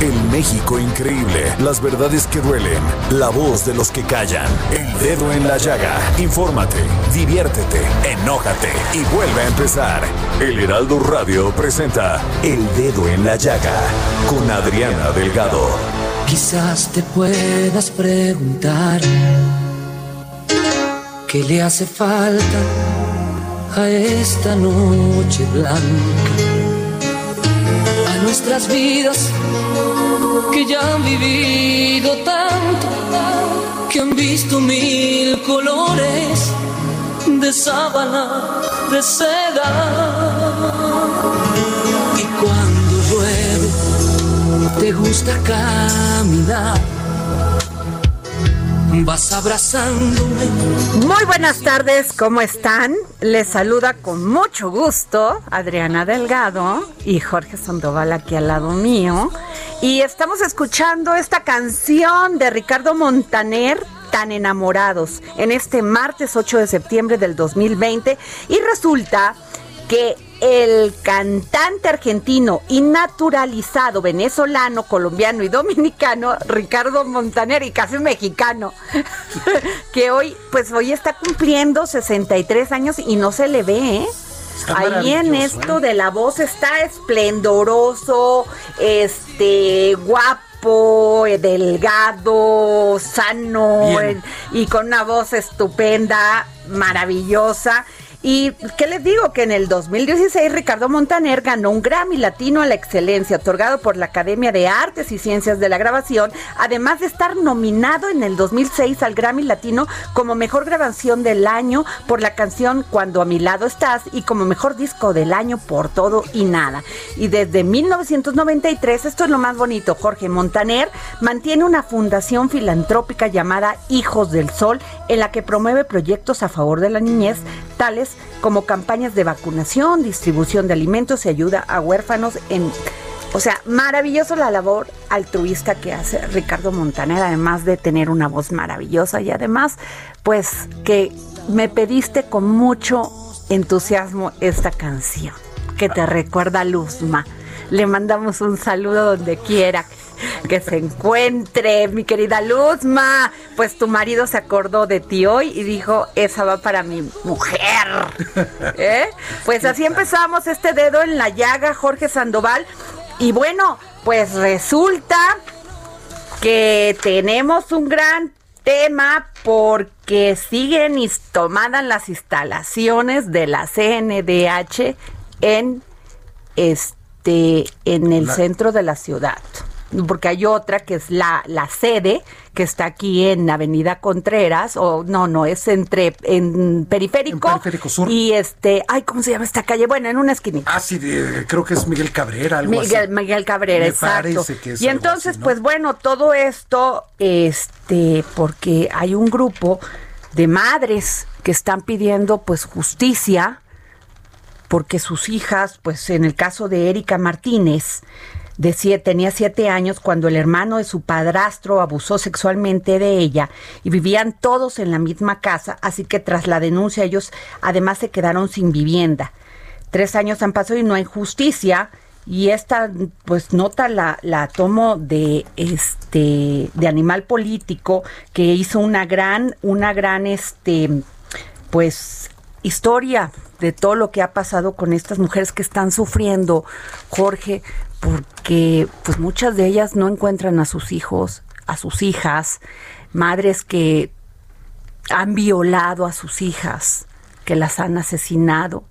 El México increíble, las verdades que duelen, la voz de los que callan, el dedo en la llaga. Infórmate, diviértete, enójate y vuelve a empezar. El Heraldo Radio presenta El Dedo en la Llaga con Adriana Delgado. Quizás te puedas preguntar qué le hace falta a esta noche blanca, nuestras vidas que ya han vivido tanto, que han visto mil colores de sábana, de seda. Y cuando llueve, te gusta caminar. Vas abrazándome. Muy buenas tardes, ¿cómo están? Les saluda con mucho gusto Adriana Delgado y Jorge Sandoval aquí al lado mío. Y estamos escuchando esta canción de Ricardo Montaner, Tan enamorados, en este martes 8 de septiembre del 2020. Y resulta que el cantante argentino y naturalizado venezolano, colombiano y dominicano, Ricardo Montaner, y casi mexicano, que hoy, pues hoy está cumpliendo 63 años y no se le ve, ¿eh? Ahí en esto de la voz está esplendoroso, este, guapo, eh, delgado, sano eh, y con una voz estupenda, maravillosa. Y qué les digo que en el 2016 Ricardo Montaner ganó un Grammy Latino a la Excelencia, otorgado por la Academia de Artes y Ciencias de la Grabación, además de estar nominado en el 2006 al Grammy Latino como Mejor Grabación del Año por la canción Cuando a mi lado estás y como Mejor Disco del Año por Todo y Nada. Y desde 1993, esto es lo más bonito, Jorge Montaner mantiene una fundación filantrópica llamada Hijos del Sol, en la que promueve proyectos a favor de la niñez, tales como campañas de vacunación, distribución de alimentos y ayuda a huérfanos en... O sea, maravilloso la labor altruista que hace Ricardo Montaner, además de tener una voz maravillosa y además, pues que me pediste con mucho entusiasmo esta canción que te recuerda a Luzma. Le mandamos un saludo donde quiera que se encuentre, mi querida Luzma. Pues tu marido se acordó de ti hoy y dijo, esa va para mi mujer. ¿Eh? Pues así empezamos este dedo en la llaga, Jorge Sandoval. Y bueno, pues resulta que tenemos un gran tema porque siguen tomadas las instalaciones de la CNDH en este en el centro de la ciudad porque hay otra que es la, la sede que está aquí en Avenida Contreras o no no es entre en periférico, En Periférico Sur. y este ay cómo se llama esta calle bueno en una esquinita Ah, sí, de- creo que es Miguel Cabrera, algo Miguel, así. Miguel Cabrera, Me exacto. parece que es y algo entonces, así, ¿no? pues bueno, todo esto, este, porque hay un grupo de madres que están pidiendo pues justicia, porque sus hijas, pues en el caso de Erika Martínez, de siete, tenía siete años cuando el hermano de su padrastro abusó sexualmente de ella y vivían todos en la misma casa, así que tras la denuncia ellos además se quedaron sin vivienda. Tres años han pasado y no hay justicia y esta pues nota la, la tomo de este de animal político que hizo una gran una gran este pues historia de todo lo que ha pasado con estas mujeres que están sufriendo, Jorge, porque pues muchas de ellas no encuentran a sus hijos, a sus hijas, madres que han violado a sus hijas, que las han asesinado,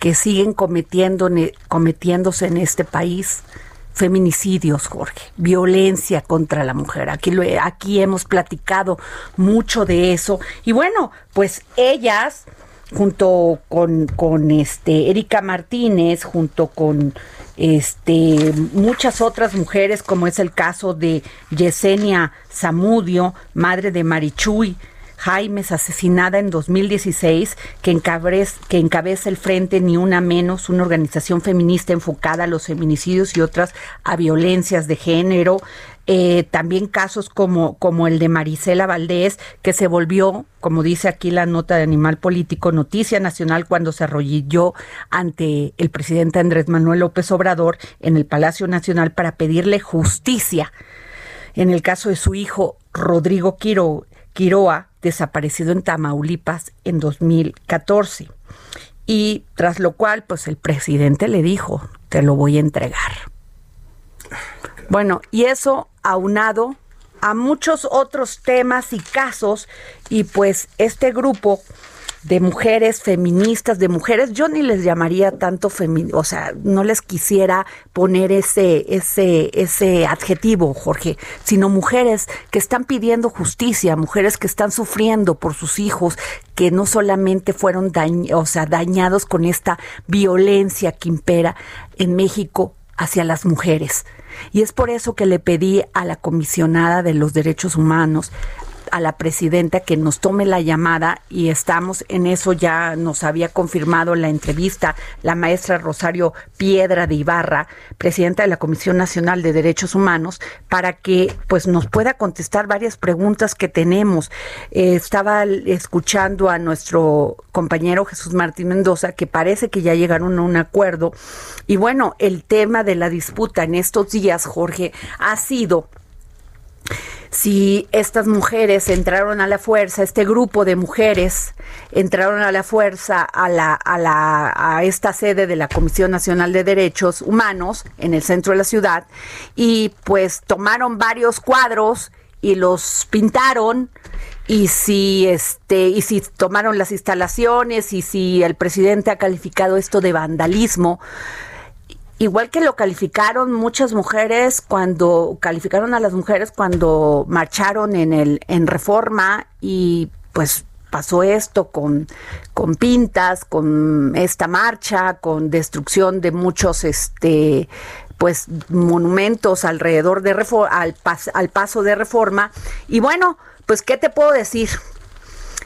que siguen cometiendo, cometiéndose en este país feminicidios, Jorge, violencia contra la mujer. Aquí, lo, aquí hemos platicado mucho de eso. Y bueno, pues ellas, junto con, con este Erika Martínez, junto con este muchas otras mujeres, como es el caso de Yesenia Zamudio, madre de Marichuy, Jaimes, asesinada en 2016, que, que encabeza el Frente Ni Una Menos, una organización feminista enfocada a los feminicidios y otras a violencias de género. Eh, también casos como, como el de Marisela Valdés, que se volvió, como dice aquí la nota de Animal Político, noticia nacional cuando se arrolló ante el presidente Andrés Manuel López Obrador en el Palacio Nacional para pedirle justicia. En el caso de su hijo Rodrigo Quiro, Quiroa, desaparecido en Tamaulipas en 2014. Y tras lo cual, pues el presidente le dijo, te lo voy a entregar. Bueno, y eso aunado a muchos otros temas y casos, y pues este grupo de mujeres feministas, de mujeres, yo ni les llamaría tanto feministas, o sea, no les quisiera poner ese, ese, ese adjetivo, Jorge, sino mujeres que están pidiendo justicia, mujeres que están sufriendo por sus hijos, que no solamente fueron o sea, dañados con esta violencia que impera en México hacia las mujeres. Y es por eso que le pedí a la comisionada de los derechos humanos, a la presidenta que nos tome la llamada y estamos en eso ya nos había confirmado la entrevista la maestra Rosario Piedra de Ibarra, presidenta de la Comisión Nacional de Derechos Humanos, para que pues nos pueda contestar varias preguntas que tenemos. Eh, estaba escuchando a nuestro compañero Jesús Martín Mendoza que parece que ya llegaron a un acuerdo y bueno, el tema de la disputa en estos días, Jorge, ha sido si estas mujeres entraron a la fuerza, este grupo de mujeres entraron a la fuerza a, la, a, la, a esta sede de la Comisión Nacional de Derechos Humanos en el centro de la ciudad y pues tomaron varios cuadros y los pintaron y si este y si tomaron las instalaciones y si el presidente ha calificado esto de vandalismo Igual que lo calificaron muchas mujeres cuando calificaron a las mujeres cuando marcharon en el en Reforma y pues pasó esto con, con pintas, con esta marcha, con destrucción de muchos este pues monumentos alrededor de al, al paso de Reforma y bueno, pues qué te puedo decir?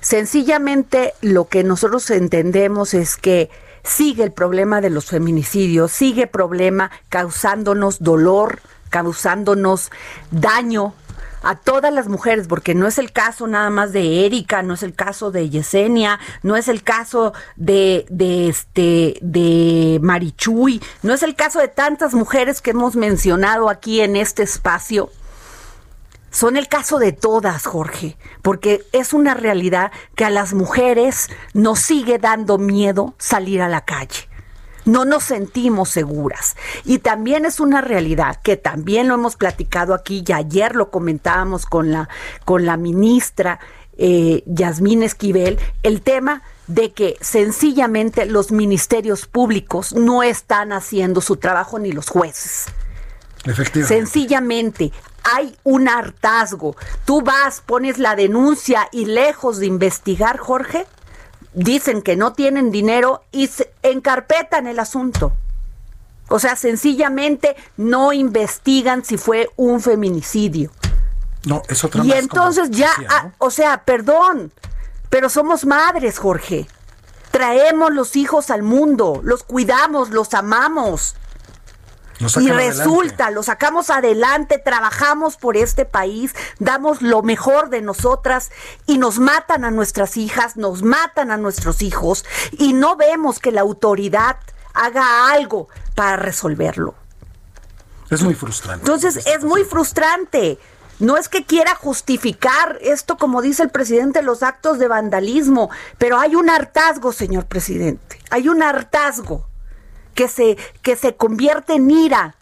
Sencillamente lo que nosotros entendemos es que sigue el problema de los feminicidios, sigue problema causándonos dolor, causándonos daño a todas las mujeres, porque no es el caso nada más de Erika, no es el caso de Yesenia, no es el caso de, de este, de Marichuy, no es el caso de tantas mujeres que hemos mencionado aquí en este espacio son el caso de todas, Jorge, porque es una realidad que a las mujeres nos sigue dando miedo salir a la calle. No nos sentimos seguras. Y también es una realidad que también lo hemos platicado aquí y ayer lo comentábamos con la, con la ministra eh, Yasmín Esquivel, el tema de que sencillamente los ministerios públicos no están haciendo su trabajo ni los jueces. Efectivamente. Sencillamente, hay un hartazgo. Tú vas, pones la denuncia y lejos de investigar, Jorge, dicen que no tienen dinero y se encarpetan el asunto. O sea, sencillamente no investigan si fue un feminicidio. No, es otra Y entonces ya, ah, o sea, perdón, pero somos madres, Jorge. Traemos los hijos al mundo, los cuidamos, los amamos y resulta, lo sacamos adelante, trabajamos por este país, damos lo mejor de nosotras y nos matan a nuestras hijas, nos matan a nuestros hijos y no vemos que la autoridad haga algo para resolverlo. Es muy frustrante. Entonces es muy frustrante. No es que quiera justificar esto, como dice el presidente, los actos de vandalismo, pero hay un hartazgo, señor presidente. Hay un hartazgo que se, que se convierte en ira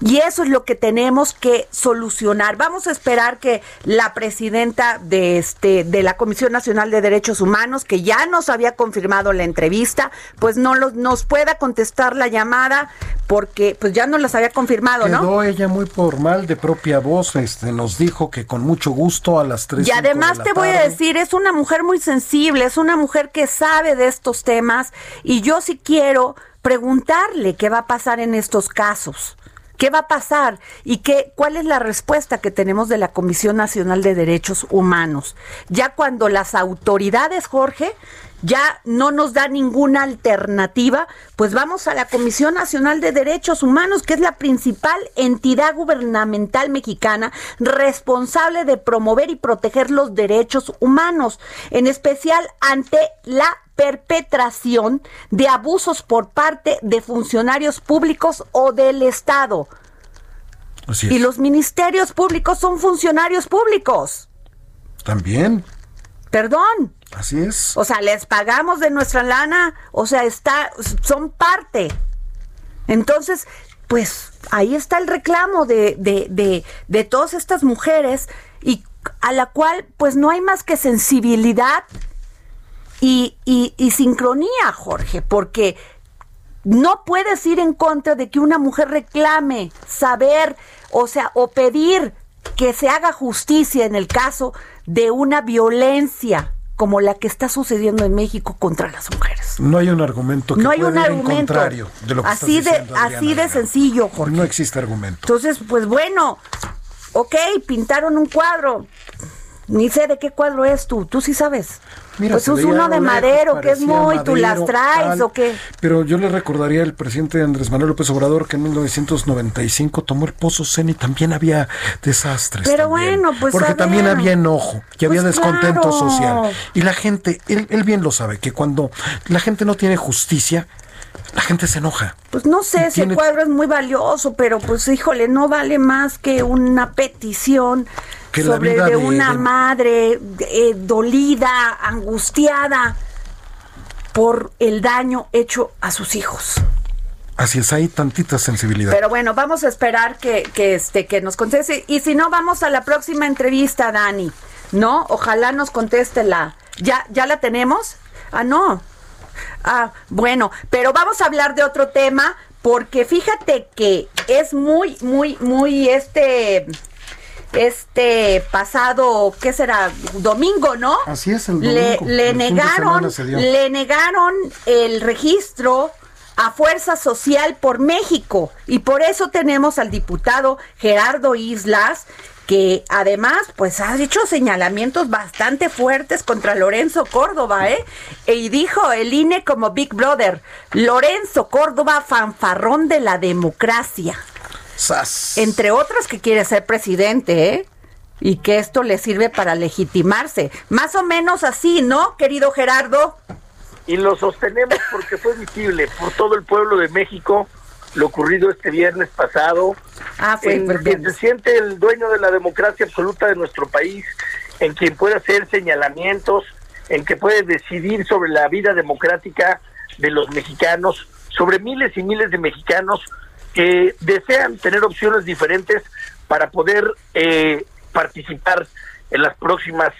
y eso es lo que tenemos que solucionar. Vamos a esperar que la presidenta de este de la Comisión Nacional de Derechos Humanos, que ya nos había confirmado la entrevista, pues no los, nos pueda contestar la llamada porque pues ya nos las había confirmado, ¿no? Quedó ella muy formal de propia voz, este nos dijo que con mucho gusto a las tres. Y además te voy a decir, es una mujer muy sensible, es una mujer que sabe de estos temas y yo sí quiero preguntarle qué va a pasar en estos casos. ¿Qué va a pasar? ¿Y qué, cuál es la respuesta que tenemos de la Comisión Nacional de Derechos Humanos? Ya cuando las autoridades, Jorge, ya no nos da ninguna alternativa, pues vamos a la Comisión Nacional de Derechos Humanos, que es la principal entidad gubernamental mexicana responsable de promover y proteger los derechos humanos, en especial ante la perpetración de abusos por parte de funcionarios públicos o del Estado. Y los ministerios públicos son funcionarios públicos. También. Perdón. Así es. O sea, les pagamos de nuestra lana, o sea, está, son parte. Entonces, pues ahí está el reclamo de, de, de, de todas estas mujeres y a la cual pues no hay más que sensibilidad y, y, sincronía, Jorge, porque no puedes ir en contra de que una mujer reclame, saber, o sea, o pedir que se haga justicia en el caso de una violencia como la que está sucediendo en México contra las mujeres. No hay un argumento que no hay un argumento contrario de lo que así de así de sencillo, Jorge. No existe argumento. Entonces, pues bueno, ok, pintaron un cuadro. Ni sé de qué cuadro es tú, tú sí sabes pues es uno de madero, que es muy, tú las traes o qué. Pero yo le recordaría al presidente Andrés Manuel López Obrador que en 1995 tomó el Pozo Zen y también había desastres. Pero bueno, pues. Porque también había enojo, que había pues descontento social. Y la gente, él, él bien lo sabe, que cuando la gente no tiene justicia, la gente se enoja. Pues no sé, si el cuadro es muy valioso, pero pues híjole, no vale más que una petición sobre de, una madre eh, dolida, angustiada por el daño hecho a sus hijos. Así es, hay tantita sensibilidad. Pero bueno, vamos a esperar que, que, este, que nos conteste. Y si no, vamos a la próxima entrevista, Dani. ¿No? Ojalá nos conteste la. ¿Ya, ya la tenemos? Ah, no. Ah, bueno, pero vamos a hablar de otro tema porque fíjate que es muy, muy, muy este este pasado, ¿qué será? Domingo, ¿no? Así es, el domingo. Le, negaron, le negaron el registro a Fuerza Social por México y por eso tenemos al diputado Gerardo Islas que además pues ha hecho señalamientos bastante fuertes contra Lorenzo Córdoba, ¿eh? Y dijo el INE como Big Brother, Lorenzo Córdoba, fanfarrón de la democracia. Entre otros que quiere ser presidente, ¿eh? Y que esto le sirve para legitimarse. Más o menos así, ¿no, querido Gerardo? Y lo sostenemos porque fue visible por todo el pueblo de México lo ocurrido este viernes pasado. Ah, fue en quien se siente el dueño de la democracia absoluta de nuestro país, en quien puede hacer señalamientos, en que puede decidir sobre la vida democrática de los mexicanos, sobre miles y miles de mexicanos que desean tener opciones diferentes para poder eh, participar en las próximas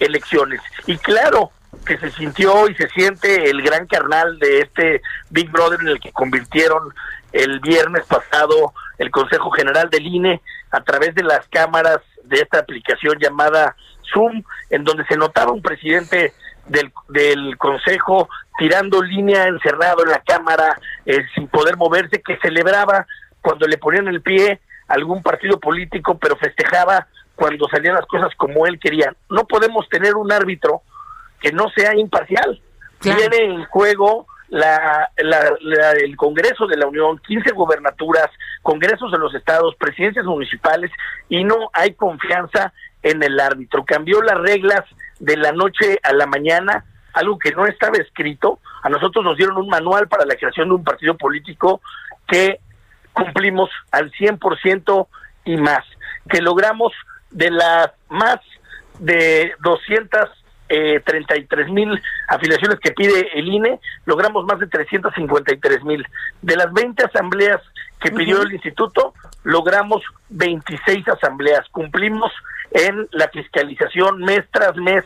elecciones. Y claro que se sintió y se siente el gran carnal de este Big Brother en el que convirtieron el viernes pasado el Consejo General del INE a través de las cámaras de esta aplicación llamada Zoom, en donde se notaba un presidente del, del Consejo tirando línea encerrado en la cámara eh, sin poder moverse, que celebraba cuando le ponían el pie algún partido político, pero festejaba cuando salían las cosas como él quería. No podemos tener un árbitro que no sea imparcial. Tiene en juego la, el Congreso de la Unión, 15 gobernaturas, congresos de los estados, presidencias municipales, y no hay confianza en el árbitro. Cambió las reglas de la noche a la mañana, algo que no estaba escrito. A nosotros nos dieron un manual para la creación de un partido político que cumplimos al 100% y más, que logramos de las más de 233 mil afiliaciones que pide el INE, logramos más de 353 mil. De las 20 asambleas que pidió el instituto, logramos 26 asambleas. Cumplimos en la fiscalización mes tras mes,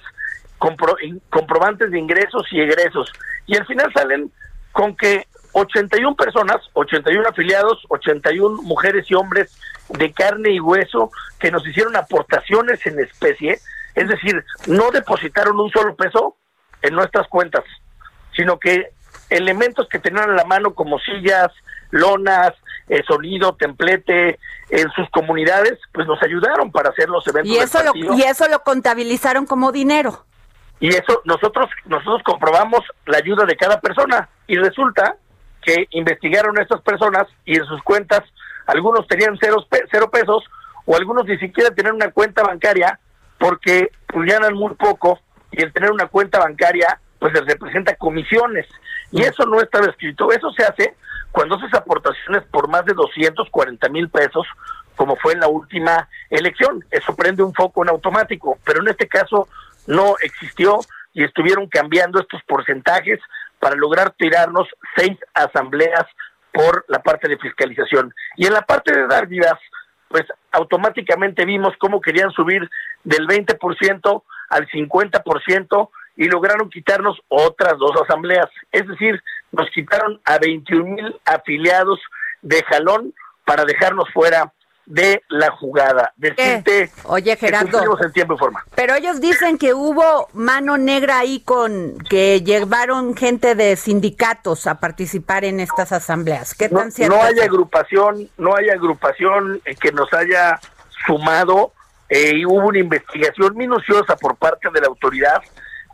comprobantes de ingresos y egresos. Y al final salen con que 81 personas, 81 afiliados, 81 mujeres y hombres de carne y hueso que nos hicieron aportaciones en especie, es decir, no depositaron un solo peso en nuestras cuentas, sino que elementos que tenían a la mano como sillas, lonas, eh, sonido, templete en sus comunidades, pues nos ayudaron para hacer los eventos. Y eso, lo, y eso lo contabilizaron como dinero. Y eso nosotros nosotros comprobamos la ayuda de cada persona y resulta que investigaron a estas personas y en sus cuentas algunos tenían cero, cero pesos o algunos ni siquiera tenían una cuenta bancaria porque pues, ganan muy poco y el tener una cuenta bancaria pues les representa comisiones. Y eso no estaba escrito, eso se hace cuando haces aportaciones por más de 240 mil pesos como fue en la última elección, eso prende un foco en automático, pero en este caso no existió y estuvieron cambiando estos porcentajes para lograr tirarnos seis asambleas por la parte de fiscalización. Y en la parte de dar vidas, pues automáticamente vimos cómo querían subir del 20% al 50% y lograron quitarnos otras dos asambleas. Es decir, nos quitaron a 21 mil afiliados de jalón para dejarnos fuera de la jugada. Decirte Oye, Gerardo. en tiempo y forma. Pero ellos dicen que hubo mano negra ahí con que llevaron gente de sindicatos a participar en estas asambleas. ¿Qué tan cierto? No hay agrupación, no hay agrupación que nos haya sumado eh, y hubo una investigación minuciosa por parte de la autoridad.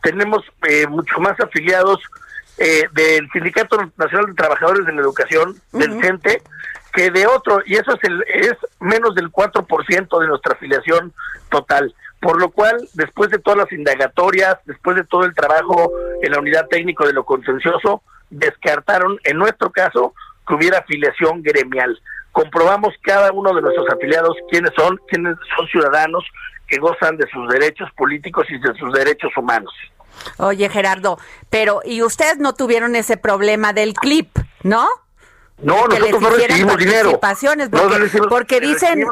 Tenemos eh, mucho más afiliados eh, del Sindicato Nacional de Trabajadores de la Educación, del CENTE, que de otro, y eso es, el, es menos del 4% de nuestra afiliación total. Por lo cual, después de todas las indagatorias, después de todo el trabajo en la unidad técnico de lo contencioso, descartaron, en nuestro caso, que hubiera afiliación gremial. Comprobamos cada uno de nuestros afiliados quiénes son, quiénes son ciudadanos que gozan de sus derechos políticos y de sus derechos humanos. Oye, Gerardo, pero ¿y ustedes no tuvieron ese problema del clip, no? No, nosotros no recibimos dinero. Porque, porque dicen,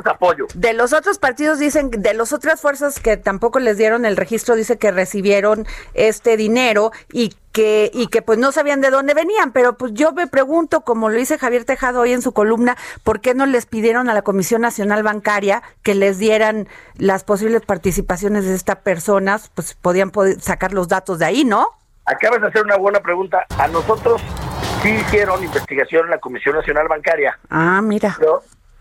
de los otros partidos dicen, de las otras fuerzas que tampoco les dieron el registro, dice que recibieron este dinero y que y que pues no sabían de dónde venían, pero pues yo me pregunto, como lo dice Javier Tejado hoy en su columna, ¿por qué no les pidieron a la Comisión Nacional Bancaria que les dieran las posibles participaciones de estas personas? Pues podían sacar los datos de ahí, ¿no? Acabas de hacer una buena pregunta. A nosotros sí hicieron investigación en la Comisión Nacional Bancaria. Ah, mira.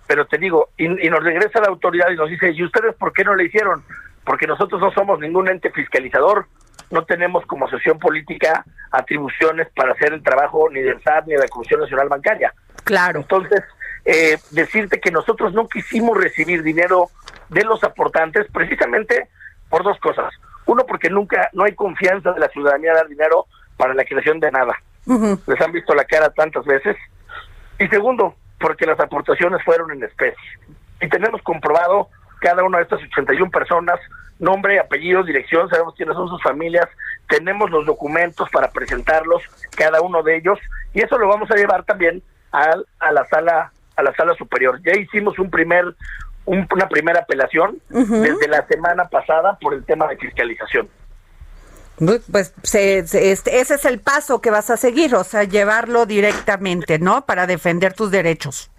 Pero, te digo, y, nos regresa la autoridad y nos dice, ¿y ustedes por qué no le hicieron? Porque nosotros no somos ningún ente fiscalizador, no tenemos como sesión política atribuciones para hacer el trabajo ni del SAT ni de la Comisión Nacional Bancaria. Claro. Entonces, eh, decirte que nosotros no quisimos recibir dinero de los aportantes precisamente por dos cosas. Uno, porque nunca, no hay confianza de la ciudadanía dar dinero para la creación de nada les han visto la cara tantas veces. Y segundo, porque las aportaciones fueron en especie. Y tenemos comprobado cada una de estas 81 personas, nombre, apellido, dirección, sabemos quiénes son sus familias, tenemos los documentos para presentarlos, cada uno de ellos, y eso lo vamos a llevar también a, a la sala a la sala superior. Ya hicimos un primer una primera apelación desde la semana pasada por el tema de fiscalización. Pues este, ese es el paso que vas a seguir, o sea, llevarlo directamente, ¿no? Para defender tus derechos.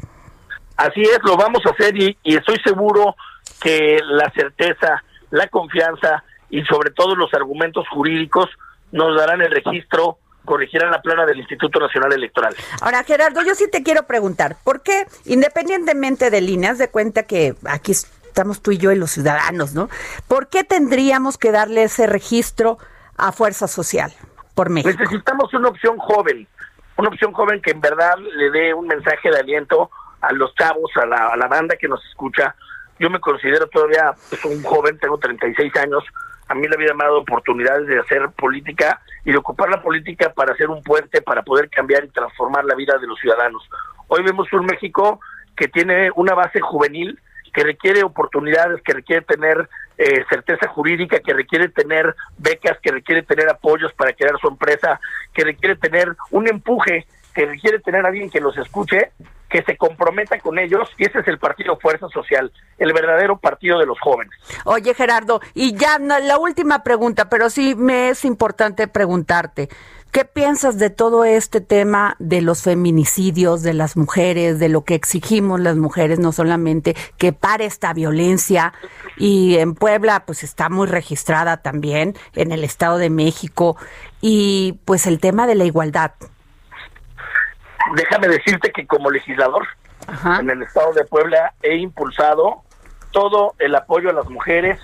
Así es, lo vamos a hacer y, estoy seguro que la certeza, la confianza y sobre todo los argumentos jurídicos nos darán el registro corregirán la plana del Instituto Nacional Electoral. Ahora, Gerardo, yo sí te quiero preguntar, ¿por qué, independientemente de líneas, de cuenta que aquí estamos tú y yo y los ciudadanos, ¿no? ¿Por qué tendríamos que darle ese registro a Fuerza Social por México. Necesitamos una opción joven, una opción joven que en verdad le dé un mensaje de aliento a los chavos, a la, a la banda que nos escucha. Yo me considero todavía pues, un joven, tengo 36 años. A mí la vida me ha dado oportunidades de hacer política y de ocupar la política para hacer un puente, para poder cambiar y transformar la vida de los ciudadanos. Hoy vemos un México que tiene una base juvenil que requiere oportunidades, que requiere tener eh, certeza jurídica, que requiere tener becas, que requiere tener apoyos para crear su empresa, que requiere tener un empuje, que requiere tener a alguien que los escuche, que se comprometa con ellos, y ese es el partido Fuerza Social, el verdadero partido de los jóvenes. Oye, Gerardo, y ya la última pregunta, pero sí me es importante preguntarte. ¿Qué piensas de todo este tema de los feminicidios de las mujeres, de lo que exigimos las mujeres, no solamente que pare esta violencia? Y en Puebla, pues está muy registrada también, en el Estado de México, y pues el tema de la igualdad. Déjame decirte que como legislador en el Estado de Puebla he impulsado todo el apoyo a las mujeres,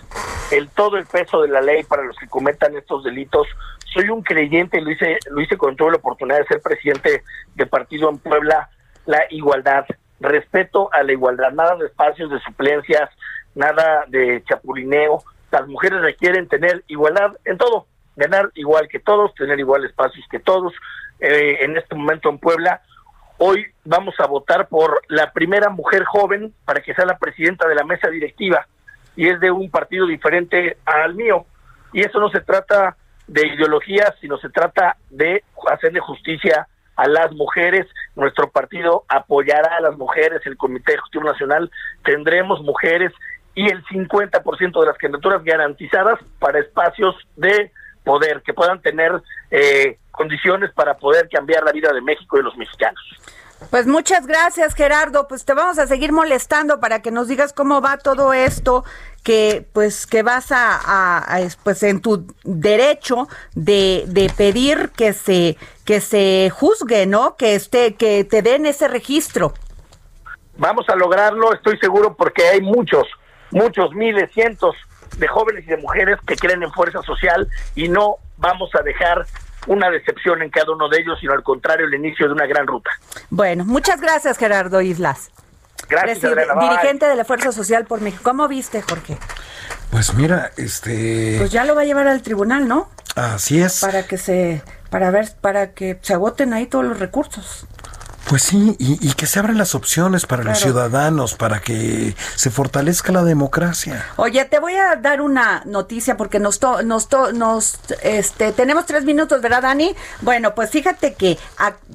el todo el peso de la ley para los que cometan estos delitos. Soy un creyente, lo hice, lo hice cuando tuve la oportunidad de ser presidente de partido en Puebla, la igualdad, respeto a la igualdad, nada de espacios de suplencias, nada de chapulineo, las mujeres requieren tener igualdad en todo, ganar igual que todos, tener igual espacios que todos. Eh, en este momento en Puebla, hoy vamos a votar por la primera mujer joven para que sea la presidenta de la mesa directiva y es de un partido diferente al mío. Y eso no se trata de ideología, sino se trata de hacerle justicia a las mujeres. Nuestro partido apoyará a las mujeres, el Comité Ejecutivo Nacional, tendremos mujeres y el 50% de las candidaturas garantizadas para espacios de poder, que puedan tener eh, condiciones para poder cambiar la vida de México y los mexicanos. Pues muchas gracias, Gerardo. Pues te vamos a seguir molestando para que nos digas cómo va todo esto, que pues que vas a, pues en tu derecho de, de, pedir que se que se juzgue, ¿no? Que esté que te den ese registro. Vamos a lograrlo, estoy seguro porque hay muchos, muchos miles, cientos de jóvenes y de mujeres que creen en fuerza social y no vamos a dejar una decepción en cada uno de ellos, sino al contrario, el inicio de una gran ruta. Bueno, muchas gracias Gerardo Islas. Gracias, dirigente de la Fuerza Social por México. ¿Cómo viste, Jorge? Pues mira, este Pues ya lo va a llevar al tribunal, ¿no? Así es. Para que se para ver para que se agoten ahí todos los recursos. Pues sí, y, que se abran las opciones para los ciudadanos, para que se fortalezca la democracia. Oye, te voy a dar una noticia porque nos, nos, nos este, tenemos tres minutos, ¿verdad, Dani? Bueno, pues fíjate que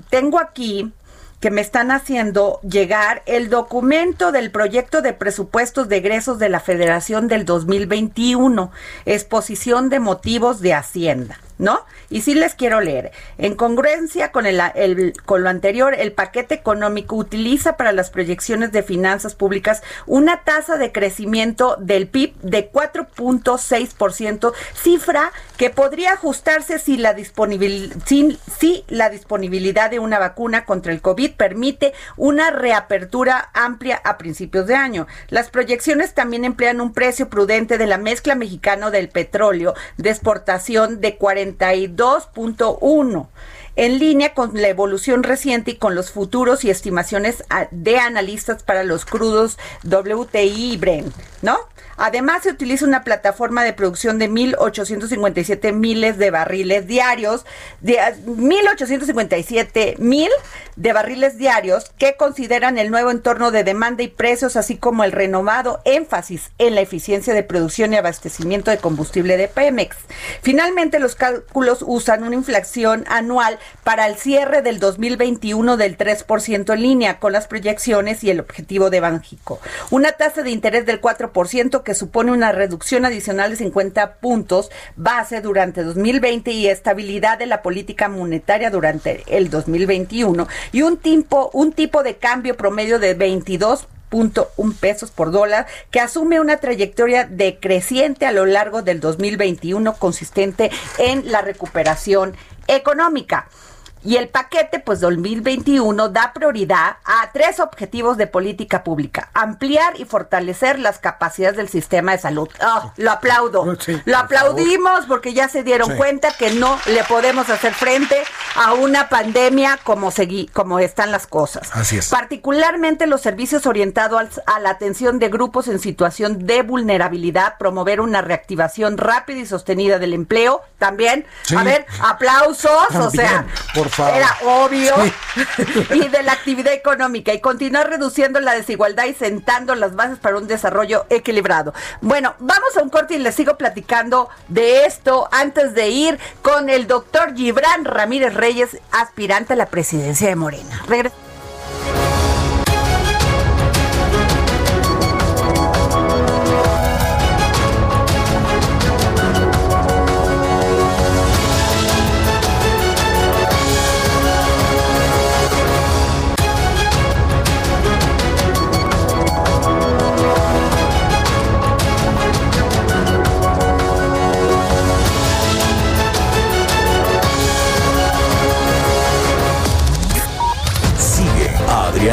tengo aquí que me están haciendo llegar el documento del proyecto de presupuestos de egresos de la Federación del 2021, exposición de motivos de Hacienda. ¿No? Y sí les quiero leer. En congruencia con, lo anterior, el paquete económico utiliza para las proyecciones de finanzas públicas una tasa de crecimiento del PIB de 4.6%, cifra que podría ajustarse si la, si la disponibilidad de una vacuna contra el COVID permite una reapertura amplia a principios de año. Las proyecciones también emplean un precio prudente de la mezcla mexicano del petróleo de exportación de 40 42.1 en línea con la evolución reciente y con los futuros y estimaciones ah, de analistas para los crudos WTI y Brent, ¿no? Además, se utiliza una plataforma de producción de 1.857 miles de barriles diarios, de 1.857 ah, mil de barriles diarios que consideran el nuevo entorno de demanda y precios, así como el renovado énfasis en la eficiencia de producción y abastecimiento de combustible de Pemex. Finalmente, los cálculos usan una inflación anual para el cierre del 2021 del 3% en línea con las proyecciones y el objetivo de Banjico. Una tasa de interés del 4% que supone una reducción adicional de 50 puntos base durante 2020 y estabilidad de la política monetaria durante el 2021 y un tipo, un tipo de cambio promedio de 22.1 pesos por dólar, que asume una trayectoria decreciente a lo largo del 2021 consistente en la recuperación económica. Y el paquete, pues 2021, da prioridad a tres objetivos de política pública. Ampliar y fortalecer las capacidades del sistema de salud. Oh, lo aplaudo. lo aplaudimos porque ya se dieron cuenta que no le podemos hacer frente a una pandemia como, segui como están las cosas. Así es. Particularmente los servicios orientados a la atención de grupos en situación de vulnerabilidad, promover una reactivación rápida y sostenida del empleo. También, a ver, aplausos, o sea, por favor. Era obvio. y de la actividad económica y continuar reduciendo la desigualdad y sentando las bases para un desarrollo equilibrado. Bueno, vamos a un corte y les sigo platicando de esto antes de ir con el doctor Gibran Ramírez Reyes, aspirante a la presidencia de Morena.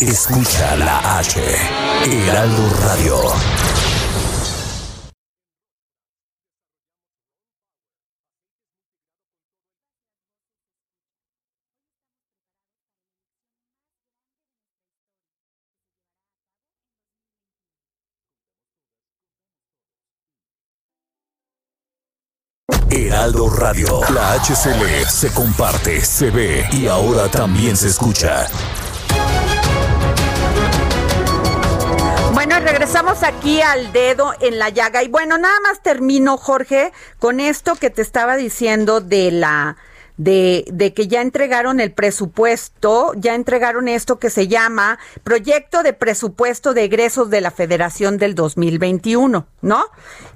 Escucha la H. Heraldo Radio. Heraldo Radio. La HCL se comparte, se ve y ahora también se escucha. Bueno, regresamos aquí al dedo en la llaga. Y bueno, nada más termino, Jorge, con esto que te estaba diciendo de la de, de que ya entregaron el presupuesto, ya entregaron esto que se llama Proyecto de Presupuesto de Egresos de la Federación del 2021, ¿no?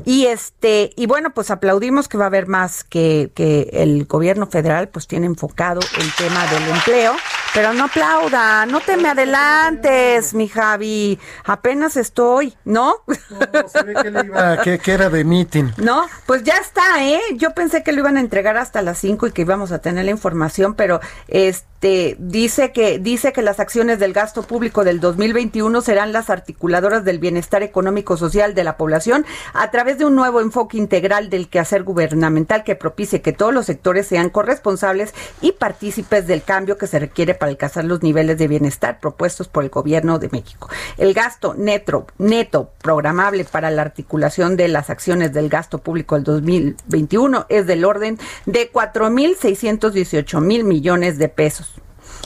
Y este, y bueno, pues aplaudimos que va a haber más que, que el gobierno federal pues tiene enfocado el tema del empleo, pero no aplauda, no te me adelantes, mi Javi, apenas estoy, ¿no? no se ve que, le iba, que, que era de meeting. No, pues ya está, ¿eh? Yo pensé que lo iban a entregar hasta las 5 y que íbamos a tener la información, pero este dice que dice que las acciones del gasto público del 2021 serán las articuladoras del bienestar económico social de la población a través de un nuevo enfoque integral del quehacer gubernamental que propicie que todos los sectores sean corresponsables y partícipes del cambio que se requiere para alcanzar los niveles de bienestar propuestos por el gobierno de México. El gasto neto neto programable para la articulación de las acciones del gasto público del 2021 es del orden de 4.618 mil millones de pesos.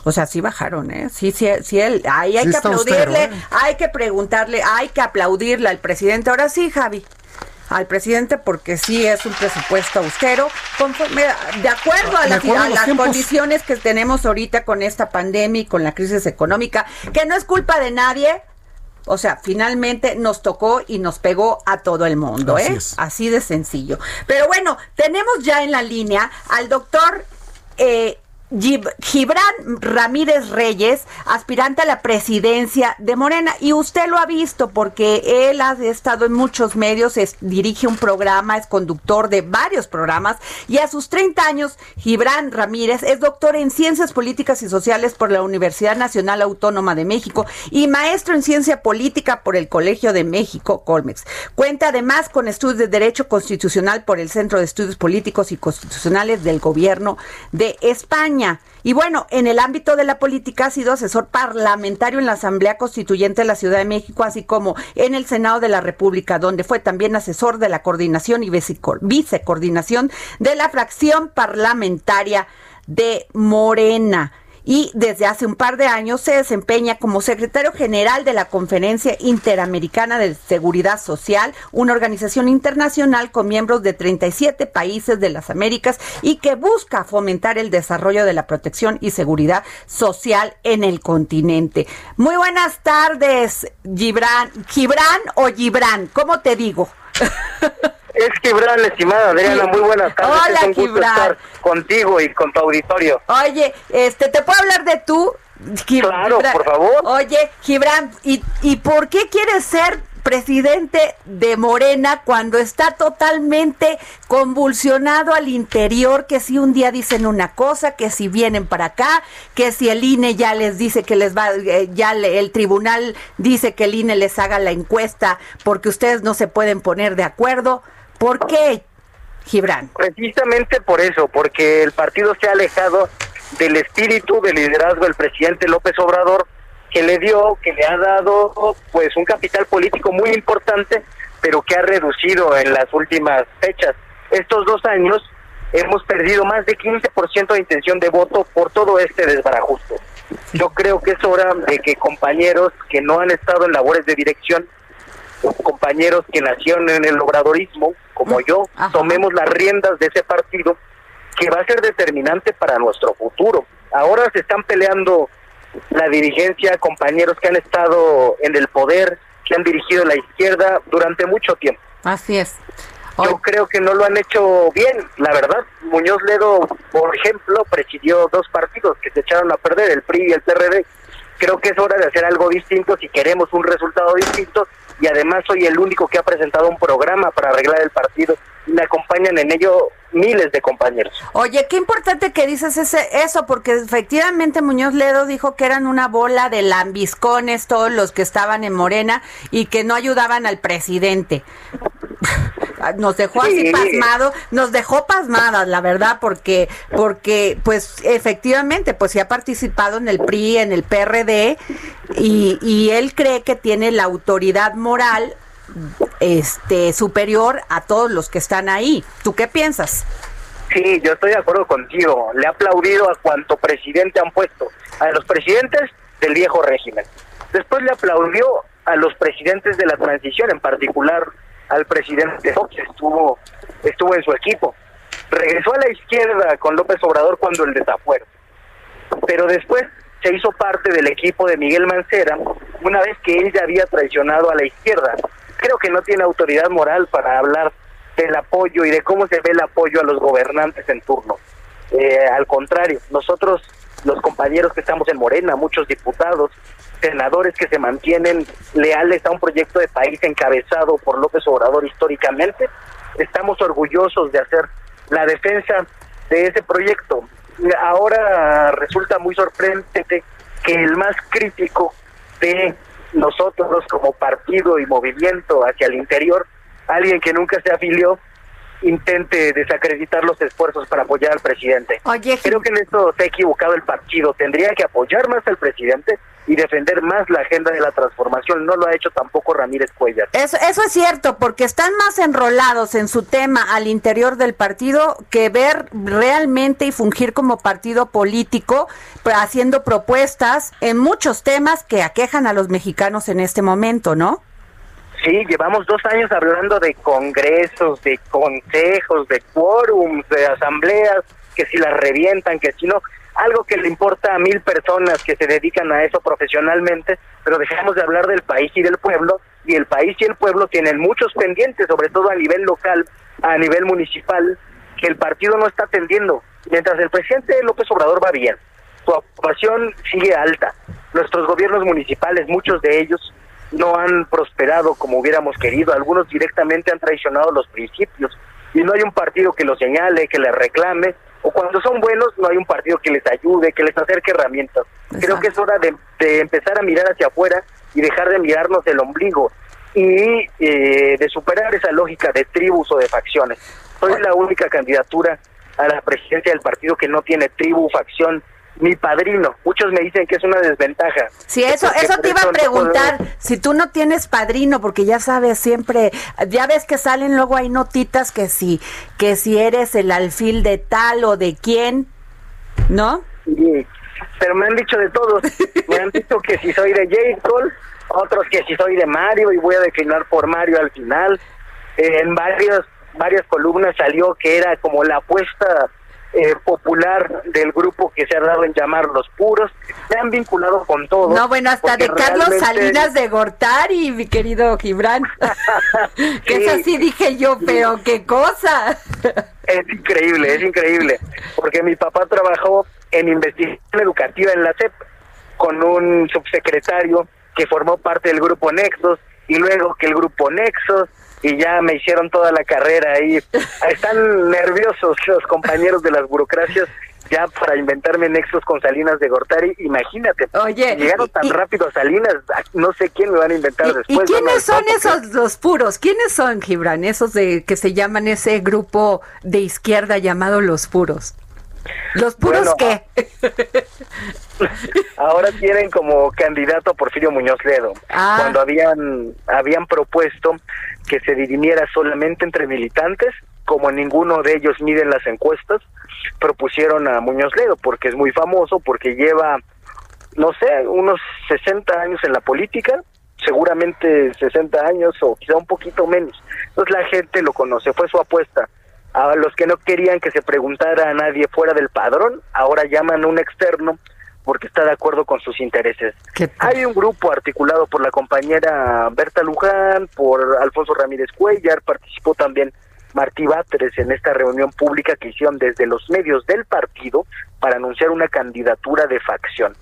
O sea, sí bajaron, ¿eh? Sí, sí, sí, él, ahí hay Sí que aplaudirle, austero, ¿eh? hay que preguntarle, hay que aplaudirle al presidente. Ahora sí, Javi, al presidente porque sí es un presupuesto austero, conforme, de acuerdo a, la- acuerdo a a los las tiempos. condiciones que tenemos ahorita con esta pandemia y con la crisis económica, que no es culpa de nadie. O sea, finalmente nos tocó y nos pegó a todo el mundo, Así ¿eh? es. Así de sencillo. Pero bueno, tenemos ya en la línea al doctor eh, Gibran Ramírez Reyes, aspirante a la presidencia de Morena. Y usted lo ha visto porque él ha estado en muchos medios, es- dirige un programa, es conductor de varios programas. Y a sus 30 años, Gibran Ramírez es doctor en Ciencias Políticas y Sociales por la Universidad Nacional Autónoma de México y maestro en Ciencia Política por el Colegio de México, Colmex. Cuenta además con estudios de Derecho Constitucional por el Centro de Estudios Políticos y Constitucionales del Gobierno de España. Y bueno, en el ámbito de la política ha sido asesor parlamentario en la Asamblea Constituyente de la Ciudad de México, así como en el Senado de la República, donde fue también asesor de la coordinación y vicecoordinación de la fracción parlamentaria de Morena y desde hace un par de años se desempeña como secretario general de la Conferencia Interamericana de Seguridad Social, una organización internacional con miembros de 37 países de las Américas y que busca fomentar el desarrollo de la protección y seguridad social en el continente. Muy buenas tardes, Gibran, Gibran o Gibran, ¿cómo te digo? Es Gibran, estimada Adriana, muy buenas tardes. Hola, es un gusto Gibran. estar contigo y con tu auditorio. Oye, este, ¿te puedo hablar de tú? Gib- Claro, Gibran. por favor. Oye, Gibran, ¿y, ¿y por qué quieres ser presidente de Morena cuando está totalmente convulsionado al interior, que si un día dicen una cosa, que si vienen para acá, que si el INE ya les dice que les va, eh, ya el tribunal dice que el INE les haga la encuesta porque ustedes no se pueden poner de acuerdo. ¿Por qué, Gibran? Precisamente por eso, porque el partido se ha alejado del espíritu de liderazgo del presidente López Obrador que le dio, que le ha dado pues un capital político muy importante, pero que ha reducido en las últimas fechas. Estos dos años hemos perdido más de 15% de intención de voto por todo este desbarajuste. Yo creo que es hora de que compañeros que no han estado en labores de dirección, compañeros que nacieron en el obradorismo, como yo, tomemos las riendas de ese partido que va a ser determinante para nuestro futuro. Ahora se están peleando la dirigencia, compañeros que han estado en el poder, que han dirigido la izquierda durante mucho tiempo. Así es. Yo creo que no lo han hecho bien, la verdad. Muñoz Ledo, por ejemplo, presidió dos partidos que se echaron a perder, el PRI y el PRD. Creo que es hora de hacer algo distinto si queremos un resultado distinto y además soy el único que ha presentado un programa para arreglar el partido me acompañan en ello miles de compañeros. Oye, qué importante que dices ese, eso, porque efectivamente Muñoz Ledo dijo que eran una bola de lambiscones todos los que estaban en Morena y que no ayudaban al presidente. Nos dejó así pasmado, nos dejó pasmadas, la verdad, porque, porque, pues, efectivamente, pues sí ha participado en el PRI, en el PRD, y, y él cree que tiene la autoridad moral este superior a todos los que están ahí. ¿Tú qué piensas? Sí, yo estoy de acuerdo contigo. Le he aplaudido a cuanto presidente han puesto, a los presidentes del viejo régimen. Después le aplaudió a los presidentes de la transición, en particular al presidente Fox, estuvo, estuvo en su equipo. Regresó a la izquierda con López Obrador cuando el desafuero. Pero después se hizo parte del equipo de Miguel Mancera una vez que él ya había traicionado a la izquierda creo que no tiene autoridad moral para hablar del apoyo y de cómo se ve el apoyo a los gobernantes en turno. Eh, al contrario, nosotros, los compañeros que estamos en Morena, muchos diputados, senadores que se mantienen leales a un proyecto de país encabezado por López Obrador históricamente, estamos orgullosos de hacer la defensa de ese proyecto. Ahora resulta muy sorprendente que el más crítico de nosotros como partido y movimiento hacia el interior, alguien que nunca se afilió intente desacreditar los esfuerzos para apoyar al presidente. Creo que en esto se ha equivocado el partido. Tendría que apoyar más al presidente y defender más la agenda de la transformación. No lo ha hecho tampoco Ramírez Cuellar. Eso, eso es cierto, porque están más enrolados en su tema al interior del partido que ver realmente y fungir como partido político, haciendo propuestas en muchos temas que aquejan a los mexicanos en este momento, ¿no? Sí, llevamos dos años hablando de congresos, de consejos, de quórums, de asambleas, que si las revientan, que si no algo que le importa a mil personas que se dedican a eso profesionalmente, pero dejamos de hablar del país y del pueblo, y el país y el pueblo tienen muchos pendientes, sobre todo a nivel local, a nivel municipal, que el partido no está atendiendo. Mientras el presidente López Obrador va bien, su ocupación sigue alta. Nuestros gobiernos municipales, muchos de ellos, no han prosperado como hubiéramos querido, algunos directamente han traicionado los principios, y no hay un partido que lo señale, que le reclame, o cuando son buenos no hay un partido que les ayude, que les acerque herramientas. Creo que es hora de, empezar a mirar hacia afuera y dejar de mirarnos el ombligo y eh, de superar esa lógica de tribus o de facciones. Soy la única candidatura a la presidencia del partido que no tiene tribu, facción mi padrino. Muchos me dicen que es una desventaja. Sí, eso, eso te iba a preguntar. Si tú no tienes padrino, porque ya sabes siempre, ya ves que salen luego hay notitas que si, que si eres el alfil de tal o de quién, ¿no? Sí, pero me han dicho de todos. me han dicho que si soy de J. Cole, otros que si soy de Mario y voy a declinar por Mario al final. en varios, varias columnas salió que era como la apuesta eh, popular del grupo que se ha dado en llamar los puros, se han vinculado con todo. No, bueno, hasta de Carlos Salinas de Gortari, mi querido Gibran. que es así dije yo, pero qué cosa. es increíble, es increíble, porque mi papá trabajó en investigación educativa en la CEP con un subsecretario que formó parte del grupo Nexos y luego que el grupo Nexos, y ya me hicieron toda la carrera ahí. Están nerviosos los compañeros de las burocracias ya para inventarme nexos con Salinas de Gortari, imagínate. Oye, llegaron tan rápido a Salinas, no sé quién me van a inventar después. ¿Y quiénes son esos los puros? ¿Quiénes son, Gibran? Esos de que se llaman ese grupo de izquierda llamado los puros. ¿Los puros qué? Ahora tienen como candidato a Porfirio Muñoz Ledo. Ah. Cuando habían, habían propuesto que se dirimiera solamente entre militantes, como ninguno de ellos miden las encuestas, propusieron a Muñoz Ledo, porque es muy famoso, porque lleva, no sé, unos 60 años en la política, seguramente 60 años o quizá un poquito menos. Entonces la gente lo conoce, fue su apuesta. A los que no querían que se preguntara a nadie fuera del padrón, ahora llaman a un externo porque está de acuerdo con sus intereses. Hay un grupo articulado por la compañera Berta Luján, por Alfonso Ramírez Cuellar, participó también Martí Báteres en esta reunión pública que hicieron desde los medios del partido para anunciar una candidatura de facción.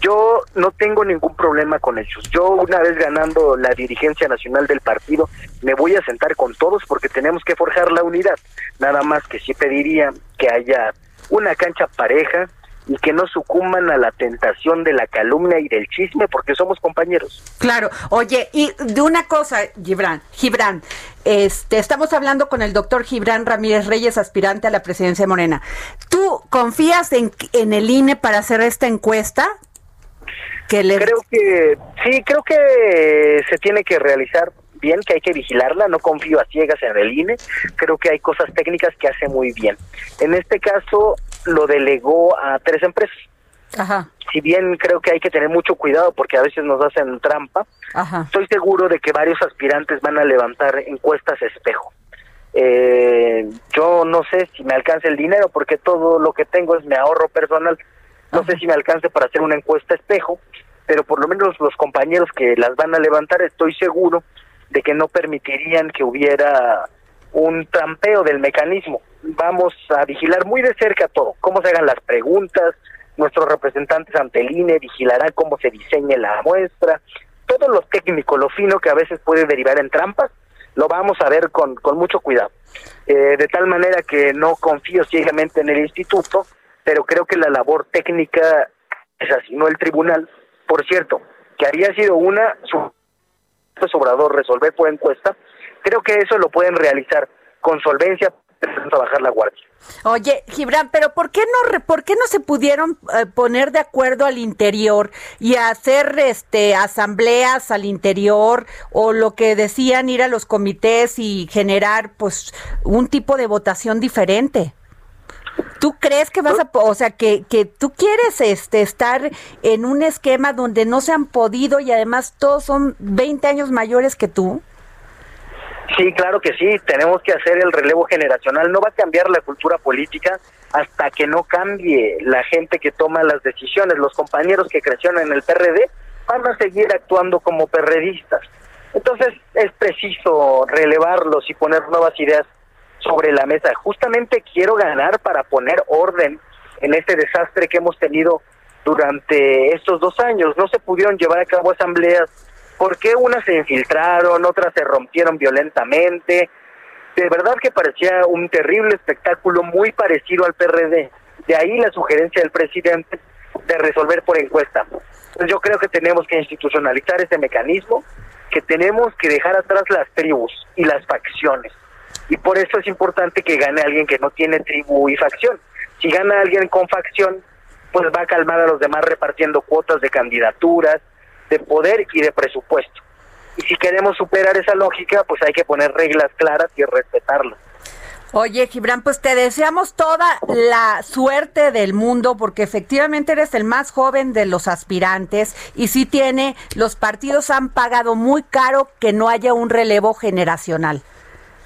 Yo no tengo ningún problema con ellos. Yo una vez ganando la dirigencia nacional del partido, me voy a sentar con todos porque tenemos que forjar la unidad. Nada más que sí pediría que haya una cancha pareja, y que no sucumban a la tentación de la calumnia y del chisme porque somos compañeros. Claro, oye, y de una cosa, Gibran, Gibran, este, estamos hablando con el doctor Gibran Ramírez Reyes, aspirante a la presidencia de Morena. ¿Tú confías en, en el INE para hacer esta encuesta? Que Creo que, sí, creo que se tiene que realizar bien, que hay que vigilarla, no confío a ciegas en el INE, creo que hay cosas técnicas que hace muy bien. En este caso, lo delegó a tres empresas. Ajá. Si bien creo que hay que tener mucho cuidado porque a veces nos hacen trampa, estoy seguro de que varios aspirantes van a levantar encuestas espejo. Eh, yo no sé si me alcance el dinero porque todo lo que tengo es mi ahorro personal. No sé si me alcance para hacer una encuesta espejo, pero por lo menos los compañeros que las van a levantar estoy seguro de que no permitirían que hubiera un trampeo del mecanismo. Vamos a vigilar muy de cerca todo, cómo se hagan las preguntas, nuestros representantes ante el INE vigilarán cómo se diseñe la muestra, todo lo técnico, lo fino que a veces puede derivar en trampas, lo vamos a ver con, con mucho cuidado. Eh, de tal manera que no confío ciegamente en el instituto, pero creo que la labor técnica es así, no el tribunal. Por cierto, que había sido una, su Obrador resolver por encuesta, creo que eso lo pueden realizar con solvencia trabajar la guardia. Oye, Gibran, pero ¿por qué no por qué no se pudieron eh, poner de acuerdo al interior y hacer este asambleas al interior o lo que decían ir a los comités y generar pues un tipo de votación diferente? ¿Tú crees que vas a, o sea, que, que tú quieres este estar en un esquema donde no se han podido y además todos son 20 años mayores que tú? Sí, claro que sí, tenemos que hacer el relevo generacional. No va a cambiar la cultura política hasta que no cambie la gente que toma las decisiones. Los compañeros que crecieron en el PRD van a seguir actuando como perredistas. Entonces es preciso relevarlos y poner nuevas ideas sobre la mesa. Justamente quiero ganar para poner orden en este desastre que hemos tenido durante estos dos años. No se pudieron llevar a cabo asambleas ¿Por qué unas se infiltraron, otras se rompieron violentamente? De verdad que parecía un terrible espectáculo muy parecido al PRD. De ahí la sugerencia del presidente de resolver por encuesta. Pues yo creo que tenemos que institucionalizar ese mecanismo, que tenemos que dejar atrás las tribus y las facciones. Y por eso es importante que gane alguien que no tiene tribu y facción. Si gana alguien con facción, pues va a calmar a los demás repartiendo cuotas de candidaturas, de poder y de presupuesto. Y si queremos superar esa lógica, pues hay que poner reglas claras y respetarlas. Oye, Gibran, pues te deseamos toda la suerte del mundo porque efectivamente eres el más joven de los aspirantes y sí tiene, los partidos han pagado muy caro que no haya un relevo generacional.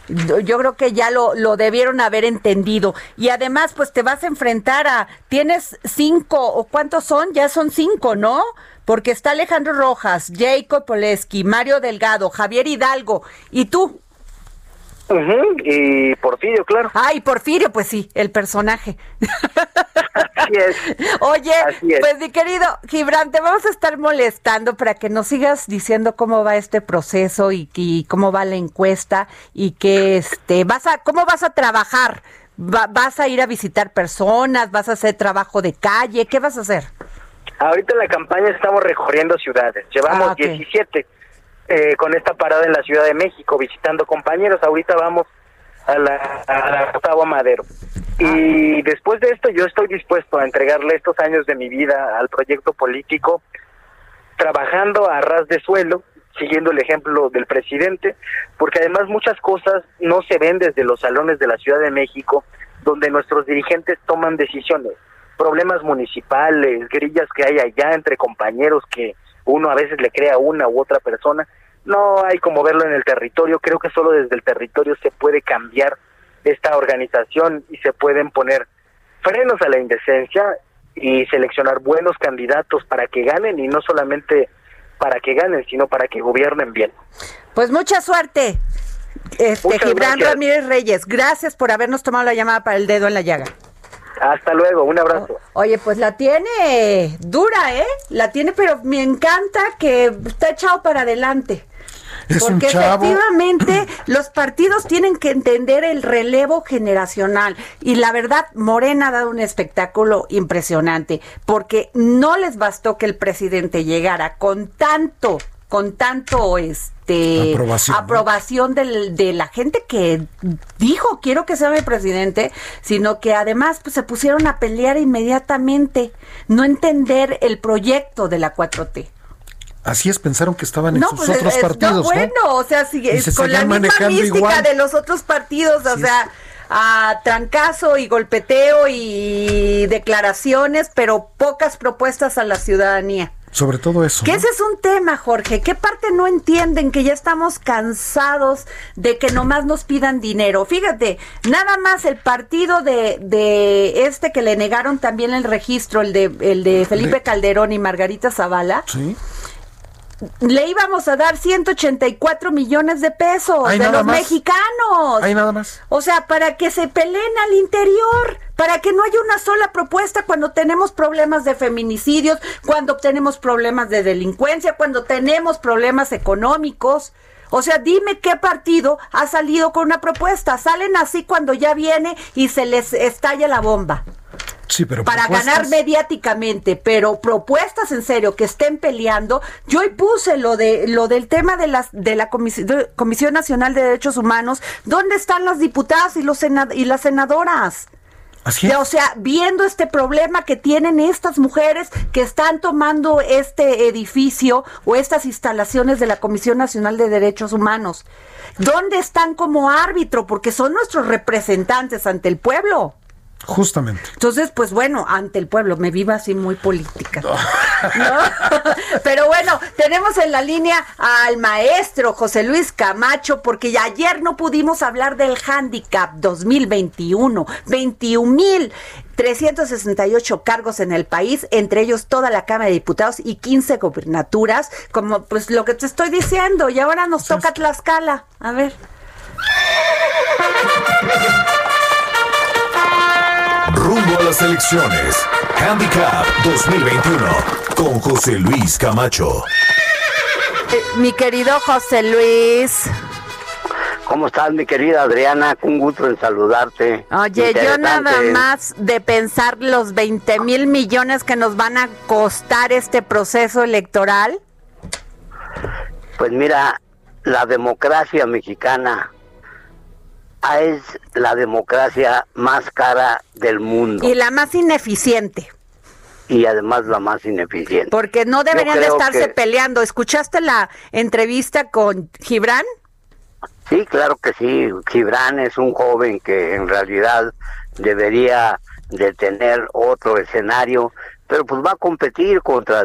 Yo creo que ya lo, lo debieron haber entendido. Y además, pues te vas a enfrentar a, tienes cinco, o cuántos son, ya son cinco, ¿no? Porque está Alejandro Rojas, Jacob Poleski, Mario Delgado, Javier Hidalgo y tú. y Porfirio, claro. Ah, y Porfirio, pues sí, el personaje. Así es. Oye, Así es. pues mi querido Gibran, te vamos a estar molestando para que nos sigas diciendo cómo va este proceso y, y cómo va la encuesta y que este vas a cómo vas a trabajar. Va- ¿Vas a ir a visitar personas? ¿Vas a hacer trabajo de calle? ¿Qué vas a hacer? Ahorita en la campaña estamos recorriendo ciudades. Llevamos Ah, ok. 17 eh, con esta parada en la Ciudad de México, visitando compañeros. Ahorita vamos a la, a la Gustavo Madero. Y después de esto yo estoy dispuesto a entregarle estos años de mi vida al proyecto político, trabajando a ras de suelo, siguiendo el ejemplo del presidente, porque además muchas cosas no se ven desde los salones de la Ciudad de México, donde nuestros dirigentes toman decisiones. Problemas municipales, grillas que hay allá entre compañeros que uno a veces le crea a una u otra persona, no hay como verlo en el territorio, creo que solo desde el territorio se puede cambiar esta organización y se pueden poner frenos a la indecencia y seleccionar buenos candidatos para que ganen y no solamente para que ganen, sino para que gobiernen bien. Pues mucha suerte. Este Muchas Gibran gracias. Ramírez Reyes, gracias por habernos tomado la llamada para el dedo en la llaga. Hasta luego, un abrazo. Oye, pues la tiene dura, ¿eh? La tiene, pero me encanta que está echado para adelante. Es un Porque chavo. efectivamente los partidos tienen que entender el relevo generacional. Y la verdad, Morena ha dado un espectáculo impresionante, porque no les bastó que el presidente llegara con tanto, con tanto este Aprobación, ¿no? aprobación del- de la gente que dijo quiero que sea mi presidente, sino que además pues, se pusieron a pelear inmediatamente, no entender el proyecto de la 4T. Así es, pensaron que estaban en sus pues, otros es- partidos, ¿no? bueno, o sea, si, se con la misma mística igual. de los otros partidos, o Así sea, a trancazo y golpeteo y declaraciones, pero pocas propuestas a la ciudadanía. Sobre todo eso. Que ¿no? ese es un tema, Jorge. ¿Qué parte no entienden que ya estamos cansados de que nomás nos pidan dinero? Fíjate, nada más el partido de, de este que le negaron también el registro, el de, el de Felipe De- Calderón y Margarita Zavala, Sí. Le íbamos a dar 184 millones de pesos de los más. mexicanos. Ahí nada más. O sea, para que se peleen al interior, para que no haya una sola propuesta cuando tenemos problemas de feminicidios, cuando tenemos problemas de delincuencia, cuando tenemos problemas económicos. O sea, dime qué partido ha salido con una propuesta. Salen así cuando ya viene y se les estalla la bomba Sí, pero para propuestas- ganar mediáticamente, pero propuestas en serio que estén peleando. Yo hoy puse lo de lo del tema de las de la de- Comisión Nacional de Derechos Humanos, ¿dónde están las diputadas y los sena- y las senadoras? Así es. O sea, viendo este problema que tienen estas mujeres que están tomando este edificio o estas instalaciones de la Comisión Nacional de Derechos Humanos. ¿Dónde están como árbitro? Porque son nuestros representantes ante el pueblo. Justamente. Entonces, pues bueno, ante el pueblo, me viva así muy política. ¿no? Pero bueno, tenemos en la línea al maestro José Luis Camacho, porque ya ayer no pudimos hablar del handicap 2021. 21 mil 368 cargos en el país, entre ellos toda la Cámara de Diputados y 15 gobernaturas, como pues lo que te estoy diciendo. Y ahora nos toca Tlaxcala. A ver. Rumbo a las elecciones. Handicap 2021. Con José Luis Camacho. Eh, mi querido José Luis. ¿Cómo estás, mi querida Adriana? Un gusto en saludarte. Oye, yo nada más de pensar los 20 mil millones que nos van a costar este proceso electoral. Pues mira, la democracia mexicana es la democracia más cara del mundo Y la más ineficiente, y además la más ineficiente. porque no deberían de estarse que- peleando. ¿Escuchaste la entrevista con Gibran? Sí, claro que sí. Gibran es un joven que en realidad debería de tener otro escenario, pero pues va a competir contra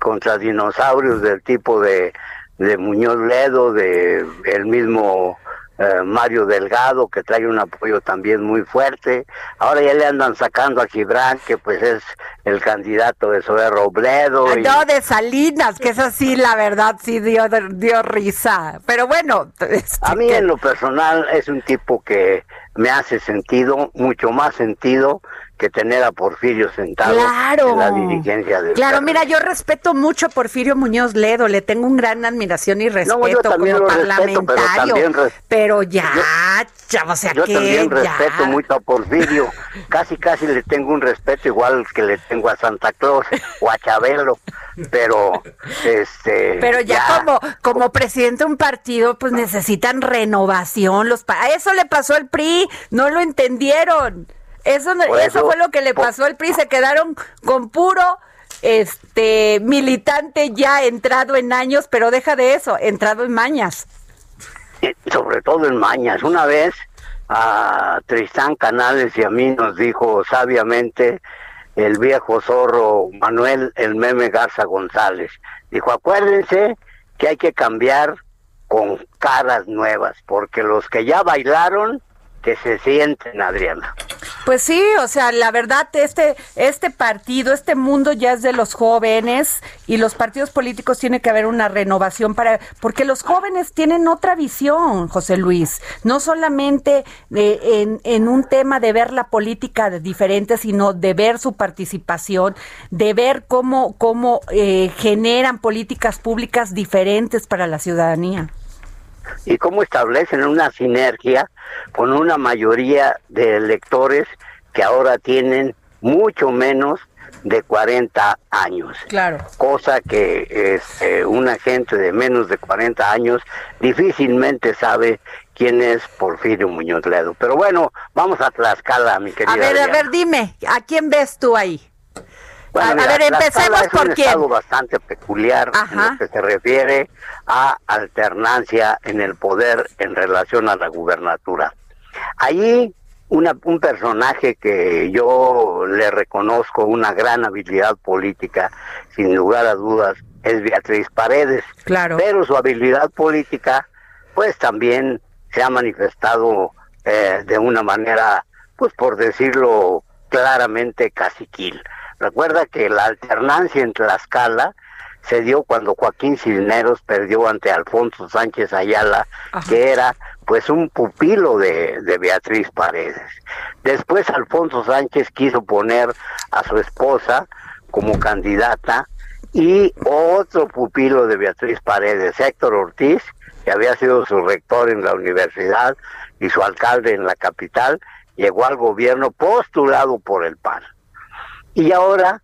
contra dinosaurios del tipo de, de Muñoz Ledo, de el mismo eh, Mario Delgado que trae un apoyo también muy fuerte. Ahora ya le andan sacando a Gibran que pues es el candidato de Zoe Robledo. y- No, de Salinas, que es así, la verdad, sí dio, dio risa. Pero bueno, este, A mí en lo personal es un tipo que me hace sentido, mucho más sentido que tener a Porfirio sentado claro. en la dirigencia del Claro, mira, yo respeto mucho a Porfirio Muñoz Ledo, le tengo un gran admiración y respeto yo también como lo respeto, pero parlamentario. también res- pero ya, ya, o sea Yo que también ya. respeto mucho a Porfirio. Casi, casi le tengo un respeto igual que le tengo a Santa Claus o a Chabelo. Pero, este. Pero ya, como como presidente de un partido, pues necesitan renovación. Los pa- a eso le pasó al PRI, no lo entendieron. Eso, eso eso- fue lo que le pasó al PRI. Se quedaron con puro este militante ya entrado en años, pero deja de eso, entrado en mañas. eh, sobre todo en Mañas. Una vez a Tristán Canales y a mí nos dijo sabiamente el viejo zorro Manuel el meme Garza González. Dijo, acuérdense que hay que cambiar con caras nuevas, porque los que ya bailaron, que se sienten, Adriana. Pues sí, o sea, la verdad, este, este partido, este mundo ya es de los jóvenes y los partidos políticos tiene que haber una renovación para, porque los jóvenes tienen otra visión, José Luis, no solamente de- en, en un tema de ver la política diferente, sino de ver su participación, de ver cómo, cómo eh, generan políticas públicas diferentes para la ciudadanía. Y cómo establecen una sinergia con una mayoría de electores que ahora tienen mucho menos de 40 años. Claro. Cosa que este, una gente de menos de 40 años difícilmente sabe quién es Porfirio Muñoz Ledo. Pero bueno, vamos a Tlaxcala, mi querida. A ver, a ver, dime, ¿a quién ves tú ahí? Bueno, a- a mira, ver, Tlaxcala empecemos es por un quién. estado bastante peculiar en Ajá. lo que se refiere a alternancia en el poder en relación a la gubernatura. Allí una- un personaje que yo le reconozco una gran habilidad política, sin lugar a dudas, es Beatriz Paredes. Claro. Pero su habilidad política, pues también se ha manifestado eh, de una manera, pues por decirlo claramente, caciquil. Recuerda que la alternancia en Tlaxcala se dio cuando Joaquín Cisneros perdió ante Alfonso Sánchez Ayala, que era pues un pupilo de, de Beatriz Paredes. Después Alfonso Sánchez quiso poner a su esposa como candidata y otro pupilo de Beatriz Paredes, Héctor Ortiz, que había sido su rector en la universidad y su alcalde en la capital, llegó al gobierno postulado por el PAN. Y ahora,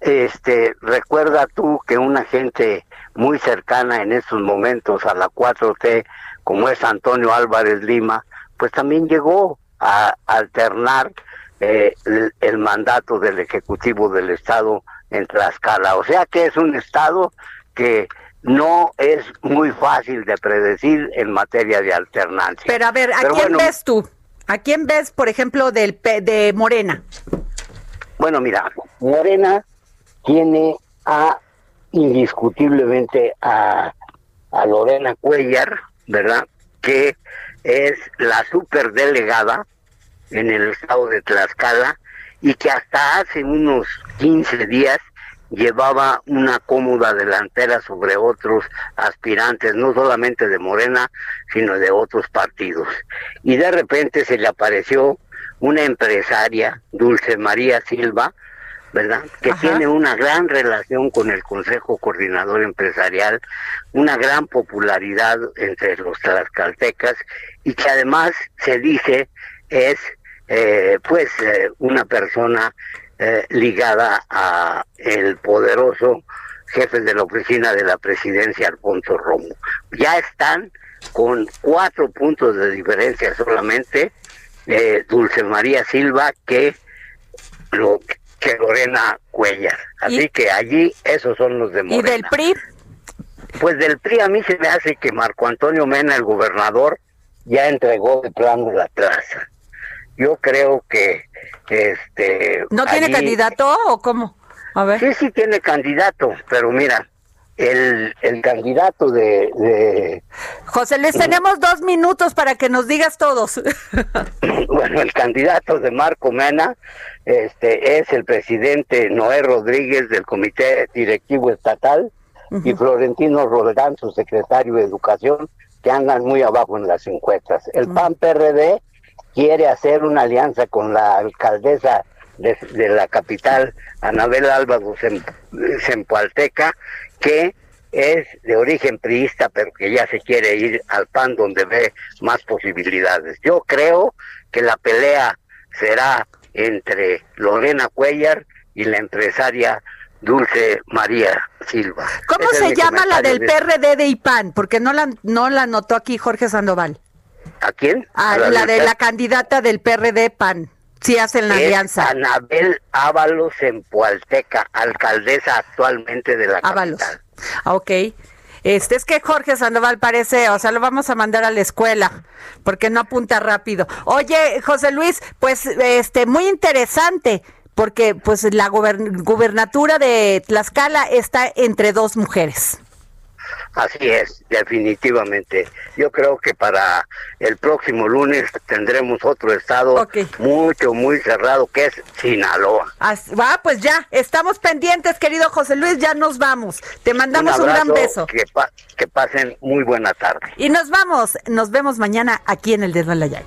este, recuerda tú que una gente muy cercana en estos momentos a la 4T, como es Antonio Álvarez Lima, pues también llegó a alternar eh, el, el mandato del Ejecutivo del Estado en Tlaxcala. O sea que es un Estado que no es muy fácil de predecir en materia de alternancia. Pero a ver, ¿a Pero quién bueno, ves tú? ¿A quién ves, por ejemplo, del P- de Morena? Bueno, mira, Morena tiene a indiscutiblemente a, a Lorena Cuellar, ¿verdad? Que es la superdelegada en el estado de Tlaxcala y que hasta hace unos 15 días llevaba una cómoda delantera sobre otros aspirantes, no solamente de Morena, sino de otros partidos. Y de repente se le apareció una empresaria, Dulce María Silva, ¿verdad? Que tiene una gran relación con el Consejo Coordinador Empresarial, una gran popularidad entre los tlaxcaltecas y que además se dice es eh, pues eh, una persona eh, ligada a el poderoso jefe de la oficina de la presidencia Alfonso Romo. Ya están con cuatro puntos de diferencia solamente eh, Dulce María Silva que lo que Lorena Cuellar. Así ¿Y- que allí esos son los de ¿Y del PRI? Pues del PRI a mí se me hace que Marco Antonio Mena, el gobernador, ya entregó de plano la plaza. Yo creo que este ¿No tiene allí- candidato o cómo? A ver. Sí, sí tiene candidato, pero mira, el, el candidato de, de José Luis, tenemos dos minutos para que nos digas todos. bueno, el candidato de Marco Mena este, es el presidente Noé Rodríguez del Comité Directivo Estatal y Florentino Roldán, su secretario de Educación, que andan muy abajo en las encuestas. El PAN-PRD quiere hacer una alianza con la alcaldesa de, de la capital, Anabel Álvaro Zempoalteca, que es de origen priista, pero que ya se quiere ir al PAN donde ve más posibilidades. Yo creo que la pelea será entre Lorena Cuellar y la empresaria Dulce María Silva. ¿Cómo se llama la del PRD de IPAN? Porque no la, no la anotó aquí Jorge Sandoval. ¿A quién? A la, de la candidata del PRD PAN. Sí hacen la alianza. Anabel Ábalos en Pualteca, alcaldesa actualmente de la Ábalos. capital. Ah, ok. Este es que Jorge Sandoval parece, o sea, lo vamos a mandar a la escuela porque no apunta rápido. Oye, José Luis, pues este muy interesante porque pues la gubernatura de Tlaxcala está entre dos mujeres. Así es, definitivamente. Yo creo que para el próximo lunes tendremos otro estado mucho, muy cerrado, que es Sinaloa. Va, pues ya, estamos pendientes, querido José Luis, ya nos vamos. Te mandamos un, gran beso. Que, que pasen muy buena tarde. Y nos vamos, nos vemos mañana aquí en El Dedo en la Llaga.